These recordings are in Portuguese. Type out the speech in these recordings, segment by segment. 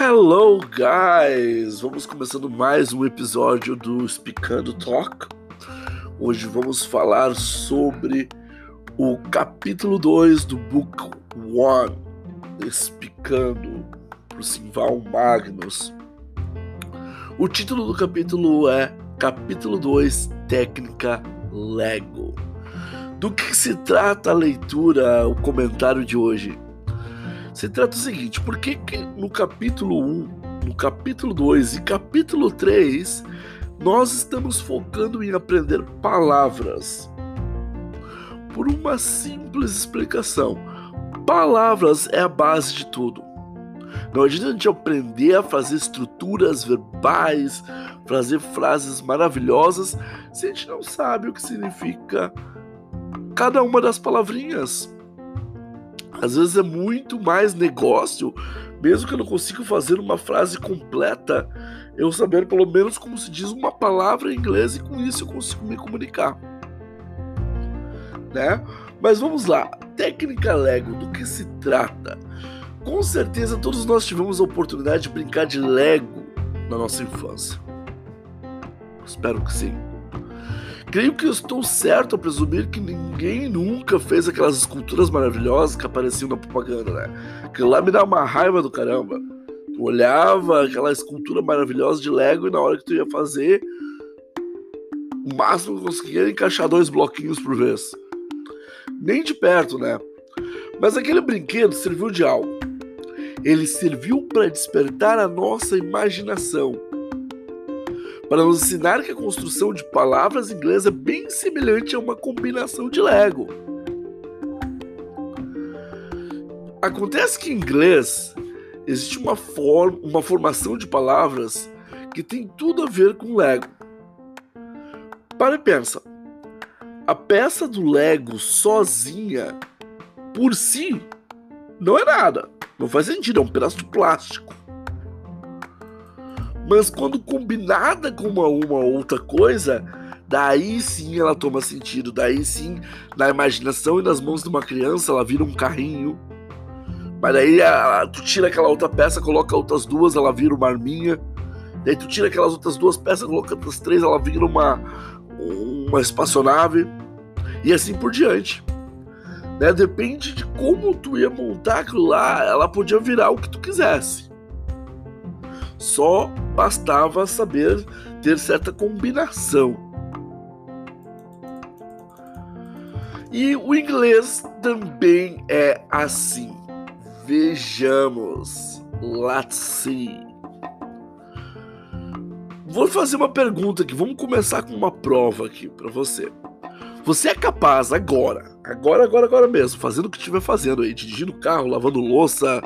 Hello, guys! Vamos começando mais um episódio do Explicando Talk. Hoje vamos falar sobre o capítulo 2 do Book 1, Explicando para o Simval Magnus. O título do capítulo é Capítulo 2 Técnica Lego. Do que se trata a leitura, o comentário de hoje? Se trata do seguinte: por que, que no capítulo 1, no capítulo 2 e capítulo 3 nós estamos focando em aprender palavras? Por uma simples explicação: palavras é a base de tudo. Não adianta a gente aprender a fazer estruturas verbais, fazer frases maravilhosas, se a gente não sabe o que significa cada uma das palavrinhas. Às vezes é muito mais negócio, mesmo que eu não consiga fazer uma frase completa, eu saber pelo menos como se diz uma palavra em inglês e com isso eu consigo me comunicar. Né? Mas vamos lá, técnica Lego, do que se trata? Com certeza todos nós tivemos a oportunidade de brincar de Lego na nossa infância. Espero que sim. Creio que estou certo a presumir que ninguém nunca fez aquelas esculturas maravilhosas que apareciam na propaganda, né? Aquilo lá me dá uma raiva do caramba. Tu olhava aquela escultura maravilhosa de Lego e na hora que tu ia fazer, o máximo que conseguia encaixar dois bloquinhos por vez. Nem de perto, né? Mas aquele brinquedo serviu de algo. Ele serviu para despertar a nossa imaginação para nos ensinar que a construção de palavras inglês é bem semelhante a uma combinação de Lego. Acontece que em inglês existe uma, forma, uma formação de palavras que tem tudo a ver com Lego. Para e pensa. A peça do Lego sozinha, por si, não é nada. Não faz sentido, é um pedaço de plástico. Mas quando combinada com uma, uma outra coisa, daí sim ela toma sentido. Daí sim, na imaginação e nas mãos de uma criança, ela vira um carrinho. Mas daí a, tu tira aquela outra peça, coloca outras duas, ela vira uma arminha. Daí tu tira aquelas outras duas peças, coloca outras três, ela vira uma, uma espaçonave. E assim por diante. Né? Depende de como tu ia montar aquilo lá, ela podia virar o que tu quisesse. Só bastava saber ter certa combinação. E o inglês também é assim. Vejamos. Let's see. Vou fazer uma pergunta aqui. Vamos começar com uma prova aqui para você. Você é capaz agora, agora, agora, agora mesmo, fazendo o que estiver fazendo aí, dirigindo carro, lavando louça,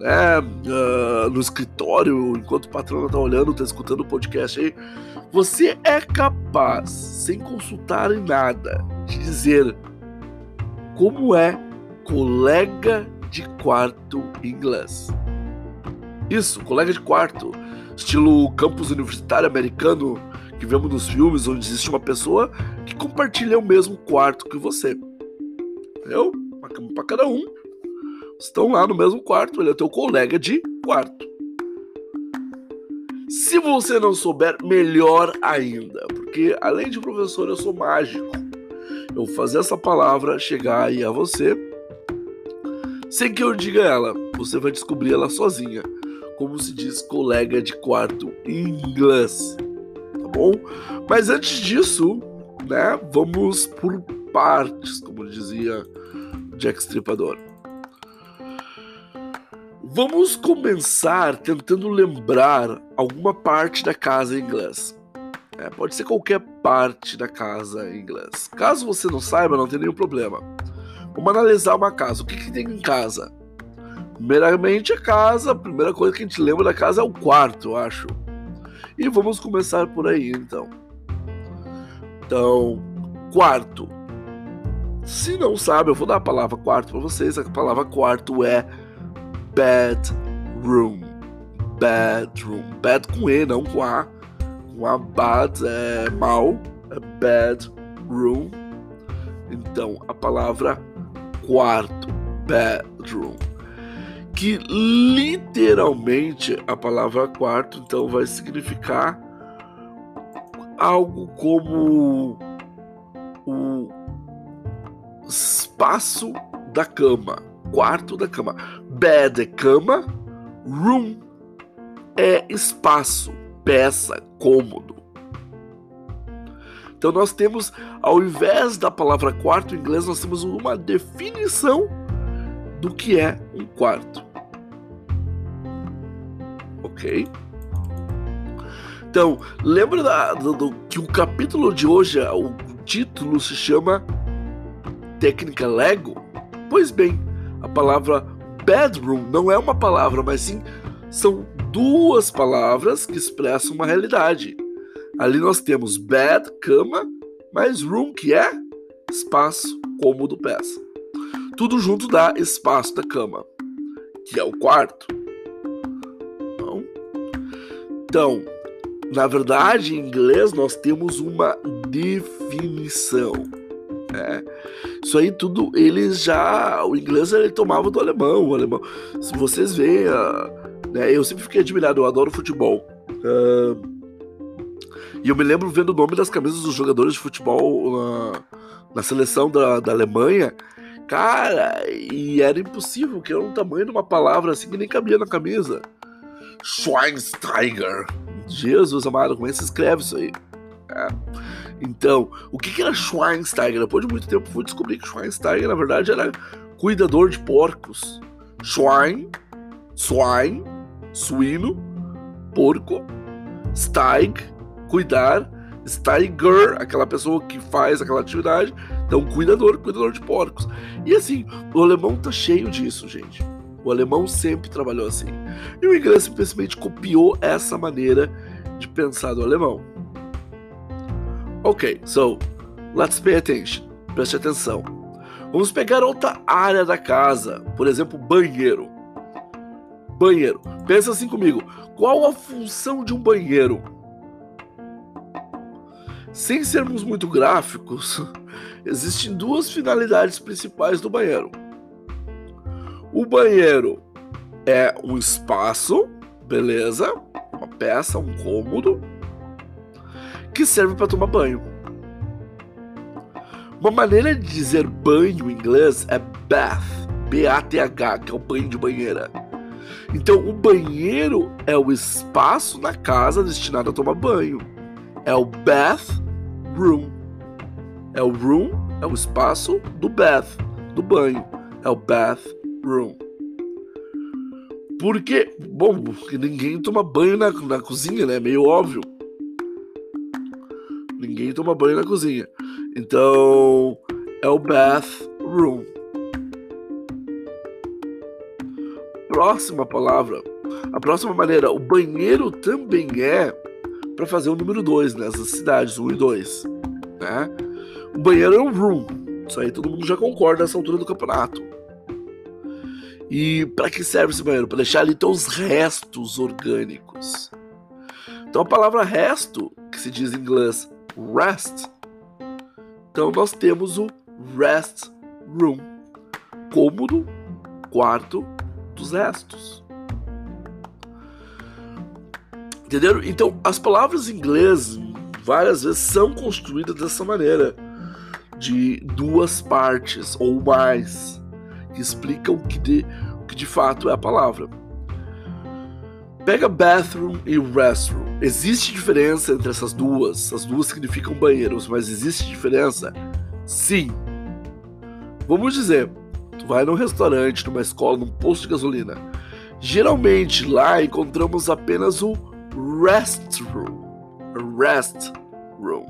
né, uh, no escritório, enquanto o patrão tá olhando, tá escutando o podcast aí, você é capaz, sem consultar em nada, de dizer como é colega de quarto em inglês. Isso, colega de quarto, estilo campus universitário americano que vemos nos filmes, onde existe uma pessoa que compartilha o mesmo quarto que você. Entendeu? Uma cama para cada um estão lá no mesmo quarto, ele é teu colega de quarto. Se você não souber, melhor ainda, porque além de professor, eu sou mágico. Eu vou fazer essa palavra chegar aí a você, sem que eu diga ela, você vai descobrir ela sozinha, como se diz colega de quarto em inglês, tá bom? Mas antes disso, né, vamos por partes, como dizia Jack Stripador. Vamos começar tentando lembrar alguma parte da casa em inglês. É, pode ser qualquer parte da casa em inglês. Caso você não saiba, não tem nenhum problema. Vamos analisar uma casa. O que, que tem em casa? Primeiramente, a casa. A primeira coisa que a gente lembra da casa é o quarto, eu acho. E vamos começar por aí, então. Então, quarto. Se não sabe, eu vou dar a palavra quarto para vocês. A palavra quarto é bedroom. Bedroom. Bad com E, não com A. Com A, bad é mal. É bedroom. Então, a palavra quarto. Bedroom. que literalmente a palavra quarto então vai significar algo como o espaço da cama, quarto da cama. Bed é cama, room é espaço, peça, cômodo. Então nós temos, ao invés da palavra quarto em inglês, nós temos uma definição do que é um quarto. Ok? Então, lembra da, do, do, que o capítulo de hoje, o título se chama Técnica Lego? Pois bem, a palavra bedroom não é uma palavra, mas sim são duas palavras que expressam uma realidade. Ali nós temos bed, cama, mais room, que é espaço, cômodo, peça. Tudo junto dá espaço da cama, que é o quarto. Então, então na verdade, em inglês nós temos uma definição. Né? Isso aí tudo, eles já. O inglês ele tomava do alemão. O alemão. Se vocês veem. Uh, né, eu sempre fiquei admirado, eu adoro futebol. Uh, e eu me lembro vendo o nome das camisas dos jogadores de futebol uh, na seleção da, da Alemanha. Cara, e era impossível, que era um tamanho de uma palavra assim que nem cabia na camisa. Schweinsteiger. Jesus amado, como é que se escreve isso aí? É. Então, o que, era Schweinsteiger? Depois de muito tempo fui descobrir que Schweinsteiger, na verdade, era cuidador de porcos. Schwein, swine, suíno, porco, steig, cuidar, Steiger, aquela pessoa que faz aquela atividade, então cuidador, cuidador de porcos. E assim, o alemão tá cheio disso, gente. O alemão sempre trabalhou assim. E o inglês simplesmente copiou essa maneira de pensar do alemão. Ok, so let's pay attention. Preste atenção. Vamos pegar outra área da casa, por exemplo, banheiro. Banheiro. Pensa assim comigo. Qual a função de um banheiro? Sem sermos muito gráficos, existem duas finalidades principais do banheiro. O banheiro é um espaço, beleza? Uma peça, um cômodo, que serve para tomar banho. Uma maneira de dizer banho em inglês é bath, B-A-T-H, que é o banho de banheira. Então, o banheiro é o espaço na casa destinado a tomar banho é o bath room. É o room, é o espaço do bath, do banho. É o bath room. Porque, bom, porque ninguém toma banho na, na cozinha, né? É meio óbvio. Ninguém toma banho na cozinha. Então, é o bath room. Próxima palavra. A próxima maneira, o banheiro também é para fazer o número 2 nessas cidades, 1 um e 2. Né? O banheiro é um room. Isso aí todo mundo já concorda nessa altura do campeonato. E para que serve esse banheiro? Para deixar ali os restos orgânicos. Então a palavra resto, que se diz em inglês rest, então nós temos o rest room, cômodo, quarto dos restos. Entenderam? Então, as palavras em inglês várias vezes são construídas dessa maneira, de duas partes ou mais, que explicam o que de, o que de fato é a palavra. Pega bathroom e restroom. Existe diferença entre essas duas? As duas significam banheiros, mas existe diferença? Sim. Vamos dizer, tu vai num restaurante, numa escola, num posto de gasolina. Geralmente lá encontramos apenas o restroom. Rest room.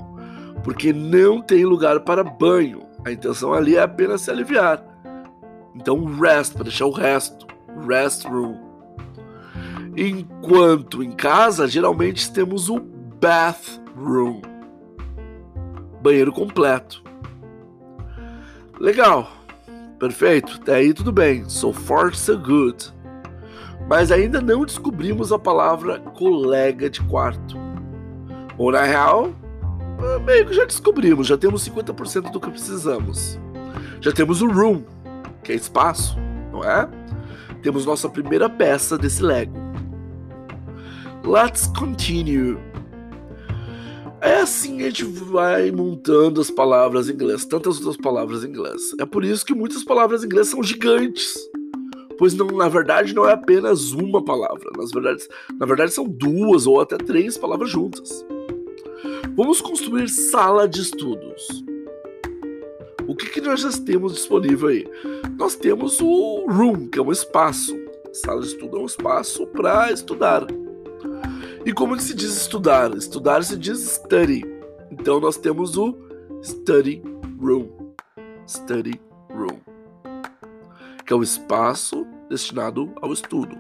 Porque não tem lugar para banho. A intenção ali é apenas se aliviar. Então, rest, para deixar o resto. Restroom. Enquanto em casa, geralmente temos o bathroom. Banheiro completo. Legal. Perfeito. Até aí tudo bem. So far, so good mas ainda não descobrimos a palavra colega de quarto. Ou na real, eh, meio que já descobrimos, já temos 50% do que precisamos. Já temos o room, que é espaço, não é? temos nossa primeira peça desse Lego. Let's continue. É assim a gente vai montando as palavras em inglês, tantas outras palavras em inglês. É por isso que muitas palavras em inglês são gigantes. Pois não, na verdade não é apenas uma palavra, nas verdade, na verdade são duas ou até três palavras juntas. Vamos construir sala de estudos. O que, que nós já temos disponível aí? Nós temos o room, que é um espaço. Sala de estudo é um espaço para estudar. E como que se diz estudar? Estudar se diz study. Então nós temos o study room. Study room. Que é o espaço destinado ao estudo.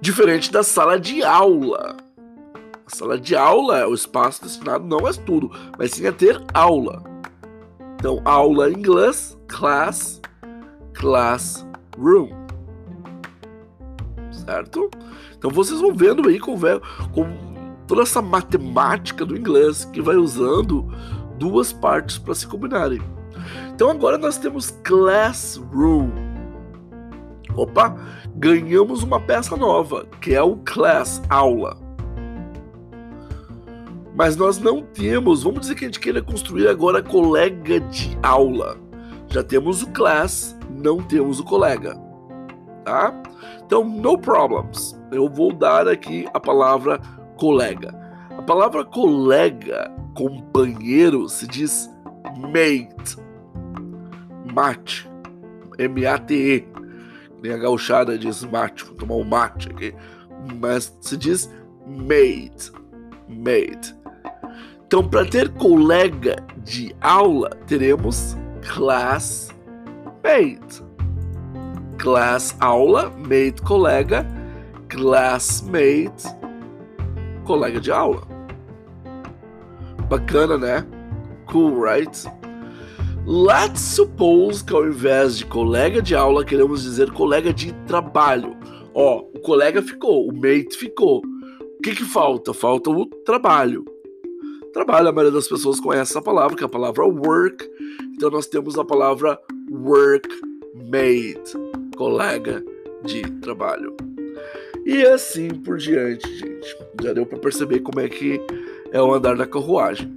Diferente da sala de aula. A sala de aula é o espaço destinado não a estudo, mas sim a ter aula. Então, aula em inglês, class, classroom certo? Então vocês vão vendo aí com, com toda essa matemática do inglês que vai usando duas partes para se combinarem. Então agora nós temos classroom. Opa, ganhamos uma peça nova, que é o class, aula. Mas nós não temos, vamos dizer que a gente queira construir agora colega de aula. Já temos o class, não temos o colega. Tá? Então, no problems. Eu vou dar aqui a palavra colega. A palavra colega, companheiro, se diz mate. Mate. M-A-T-E. Nem a gauchada diz mate. Vou tomar um mate aqui. Mas se diz mate. Mate. Então, para ter colega de aula, teremos classmate class aula, mate colega, classmate colega de aula. Bacana, né? Cool, right? Let's suppose que ao invés de colega de aula, queremos dizer colega de trabalho. Ó, o colega ficou, o mate ficou. O que, que falta? Falta o trabalho. Trabalho, a maioria das pessoas conhece essa palavra, que é a palavra work. Então nós temos a palavra workmate colega de trabalho. E assim por diante, gente. Já deu para perceber como é que é o andar da carruagem.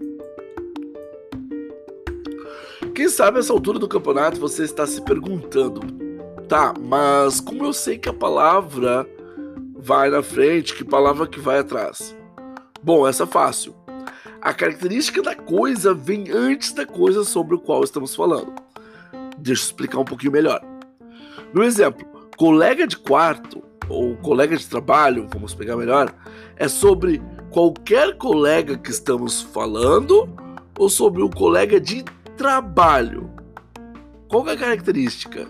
Quem sabe essa altura do campeonato você está se perguntando, tá, mas como eu sei que a palavra vai na frente, que palavra que vai atrás? Bom, essa é fácil. A característica da coisa vem antes da coisa sobre o qual estamos falando. Deixa eu explicar um pouquinho melhor. No exemplo, colega de quarto ou colega de trabalho, vamos pegar melhor, é sobre qualquer colega que estamos falando ou sobre o colega de trabalho? Qual é a característica?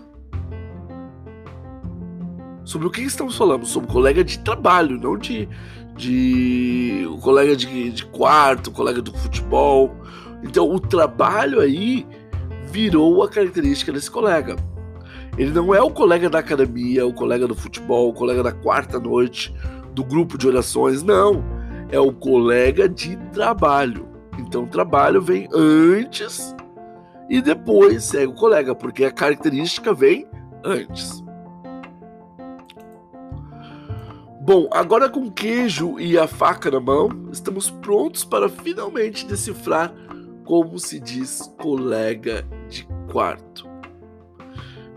Sobre o que estamos falando? Sobre colega de trabalho, não de, de o colega de, de quarto, colega do futebol. Então, o trabalho aí virou a característica desse colega. Ele não é o colega da academia, o colega do futebol, o colega da quarta noite, do grupo de orações, não. É o colega de trabalho. Então, trabalho vem antes e depois segue o colega, porque a característica vem antes. Bom, agora com queijo e a faca na mão, estamos prontos para finalmente decifrar como se diz colega de quarto.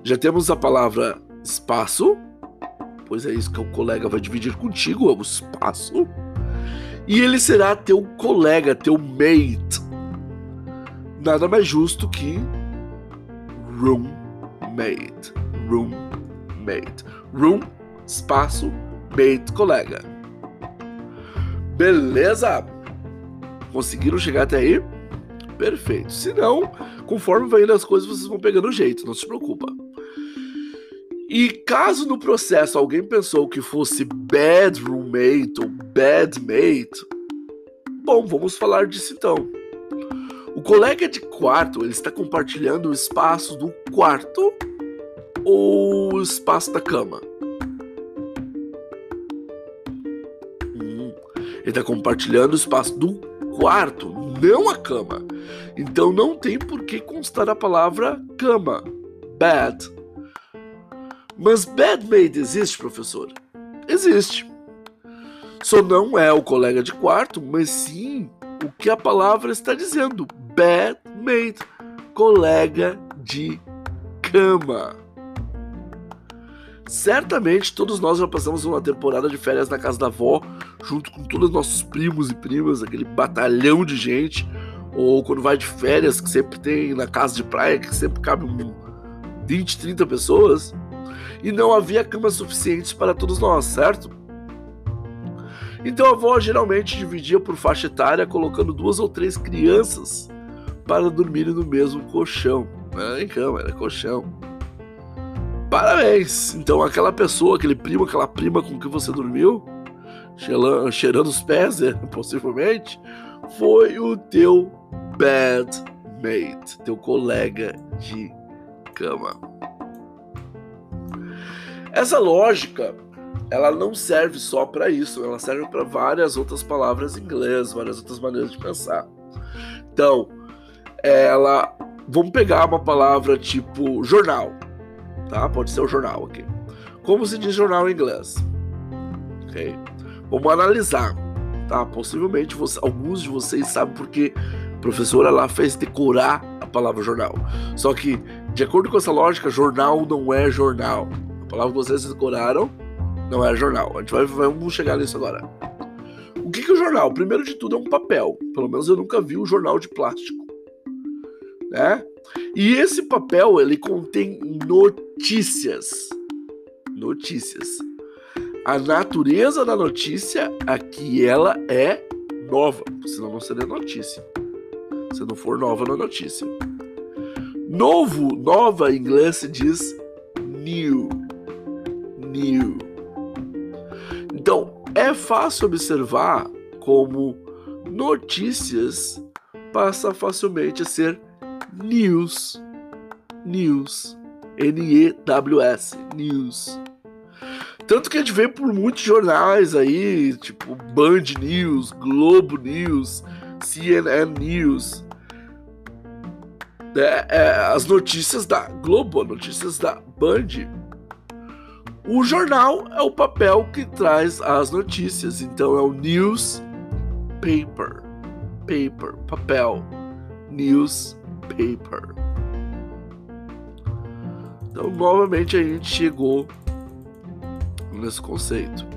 Já temos a palavra espaço, pois é isso que o colega vai dividir contigo, é o espaço. E ele será teu colega, teu mate. Nada mais justo que roommate. Roommate. Room, espaço, mate, colega. Beleza? Conseguiram chegar até aí? Perfeito. Se não, conforme vai indo as coisas, vocês vão pegando o jeito, não se preocupa. E caso no processo alguém pensou que fosse bad roommate ou bad mate, bom, vamos falar disso então. O colega de quarto, ele está compartilhando o espaço do quarto ou o espaço da cama? Hum, ele está compartilhando o espaço do quarto, não a cama. Então não tem por que constar a palavra cama. Bad Mas bedmate existe, professor? Existe. Só não é o colega de quarto, mas sim o que a palavra está dizendo. Bedmate, colega de cama. Certamente todos nós já passamos uma temporada de férias na casa da avó, junto com todos os nossos primos e primas, aquele batalhão de gente, ou quando vai de férias, que sempre tem na casa de praia, que sempre cabe um 20, 30 pessoas, e não havia camas suficientes para todos nós, certo? Então a avó geralmente dividia por faixa etária, colocando duas ou três crianças para dormirem no mesmo colchão. Não era nem cama, era colchão. Parabéns! Então aquela pessoa, aquele primo, aquela prima com que você dormiu, cheirando, cheirando os pés, né, possivelmente, foi o teu bad mate, teu colega de cama. Essa lógica, ela não serve só para isso, ela serve para várias outras palavras em inglês, várias outras maneiras de pensar. Então, ela, vamos pegar uma palavra tipo jornal tá? Pode ser o jornal aqui. Como se diz jornal em inglês? Ok? Vamos analisar, tá? Possivelmente você, alguns de vocês sabem porque a professora lá fez decorar a palavra jornal. Só que, de acordo com essa lógica, jornal não é jornal. A palavra que vocês decoraram não é jornal. A gente vai, vamos chegar nisso agora. O que, que é o jornal? Primeiro de tudo é um papel. Pelo menos eu nunca vi um jornal de plástico. Né? E esse papel ele contém notícias. Notícias. A natureza da notícia aqui ela é nova, senão não seria notícia. Se não for nova na é notícia. Novo, nova em inglês se diz new. New. Então, é fácil observar como notícias passa facilmente a ser news. News. N-E-W-S. News. Tanto que a gente vê por muitos jornais aí, tipo Band News, Globo News, CNN News. É, é, as notícias da Globo, as notícias da Band. O jornal é o papel que traz as notícias, então é o news paper, papel, news paper. Então, novamente, a gente chegou nesse conceito.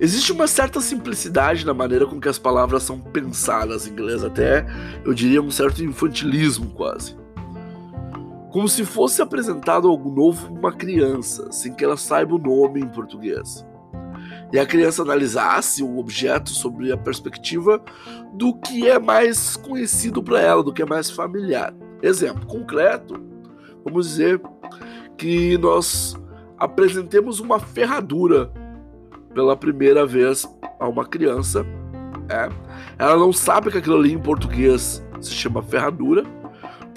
Existe uma certa simplicidade na maneira com que as palavras são pensadas em inglês, até eu diria um certo infantilismo quase. Como se fosse apresentado algo novo para uma criança, sem que ela saiba o nome em português e a criança analisasse o objeto sobre a perspectiva do que é mais conhecido para ela, do que é mais familiar. Exemplo concreto, vamos dizer que nós apresentemos uma ferradura pela primeira vez a uma criança. É. Ela não sabe que aquilo ali em português se chama ferradura,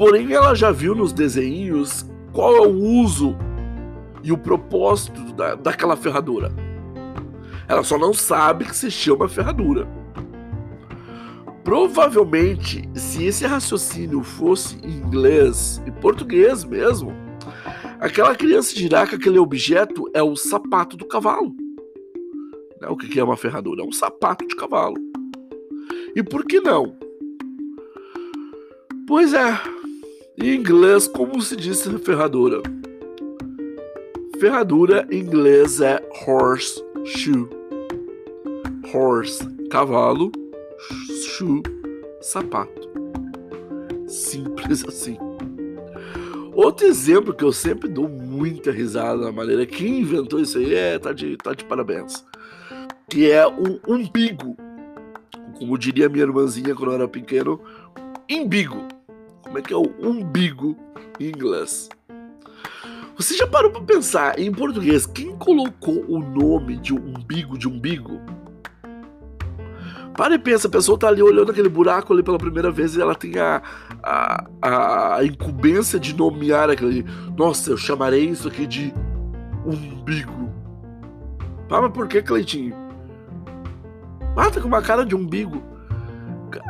porém ela já viu nos desenhos qual é o uso e o propósito da, daquela ferradura. Ela só não sabe que se chama ferradura. Provavelmente, se esse raciocínio fosse em inglês e português mesmo, aquela criança dirá que aquele objeto é o sapato do cavalo. Né, o que é uma ferradura? É um sapato de cavalo. E por que não? Pois é, em inglês, como se diz ferradura? Ferradura em inglês é horseshoe horse, cavalo, shoe, sapato. Simples assim. Outro exemplo que eu sempre dou muita risada na maneira quem inventou isso aí é tá de, tá de parabéns. Que é o umbigo. Como diria minha irmãzinha quando eu era pequeno, imbigo. Como é que é o umbigo em inglês? Você já parou para pensar em português quem colocou o nome de umbigo de umbigo? Para e pensa, a pessoa tá ali olhando aquele buraco ali pela primeira vez e ela tem a, a, a incumbência de nomear aquele. Nossa, eu chamarei isso aqui de umbigo. Ah, mas por que, Cleitinho? Ah, tá com uma cara de umbigo.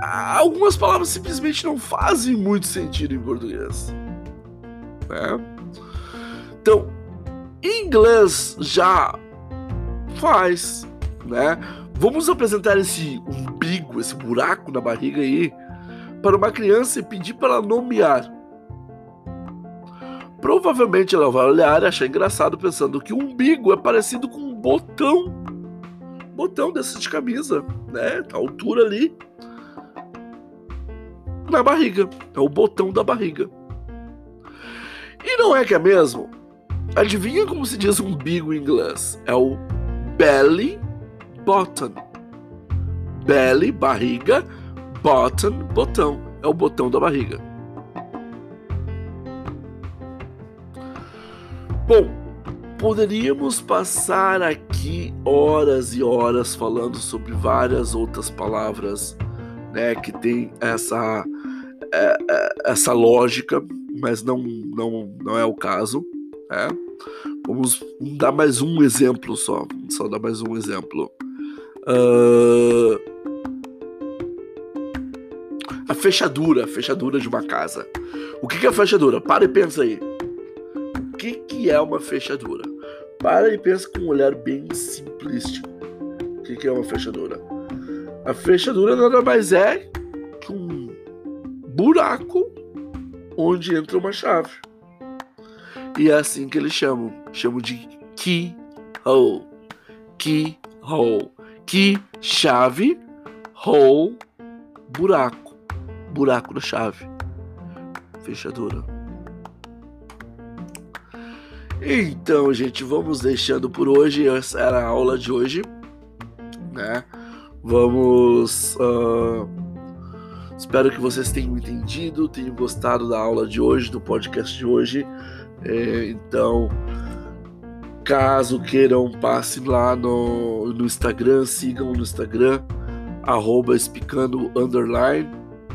Algumas palavras simplesmente não fazem muito sentido em português. Né? Então, inglês já faz, né? Vamos apresentar esse umbigo, esse buraco na barriga aí, para uma criança e pedir para ela nomear. Provavelmente ela vai olhar e achar engraçado pensando que o umbigo é parecido com um botão. Botão desse de camisa, né? A altura ali. Na barriga. É o botão da barriga. E não é que é mesmo? Adivinha como se diz umbigo em inglês? É o belly button. Belly, barriga, button, botão. É o botão da barriga. Bom, poderíamos passar aqui horas e horas falando sobre várias outras palavras, né, que tem essa é, é, essa lógica, mas não não não é o caso, né? Vamos dar mais um exemplo só, só dar mais um exemplo. Uh... A fechadura, a fechadura de uma casa. O que é a fechadura? Para e pensa aí. O que, que é uma fechadura? Para e pensa com um olhar bem simplístico. O que, que é uma fechadura? A fechadura nada mais é que um buraco onde entra uma chave. E é assim que eles chamam. Chamam de keyhole. Keyhole. Key, chave, hole, buraco. Buraco da chave. Fechadura. Então, gente, vamos deixando por hoje. Essa era a aula de hoje, né? Vamos. Uh, espero que vocês tenham entendido, tenham gostado da aula de hoje, do podcast de hoje. É, então, caso queiram, passem lá no, no Instagram, sigam no Instagram, arroba explicando underline.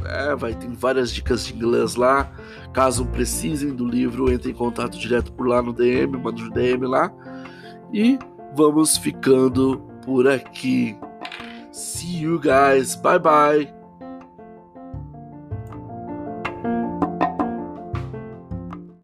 É, vai ter várias dicas de inglês lá. Caso precisem do livro, entre em contato direto por lá no DM, manda um DM lá. E vamos ficando por aqui. See you guys. Bye bye.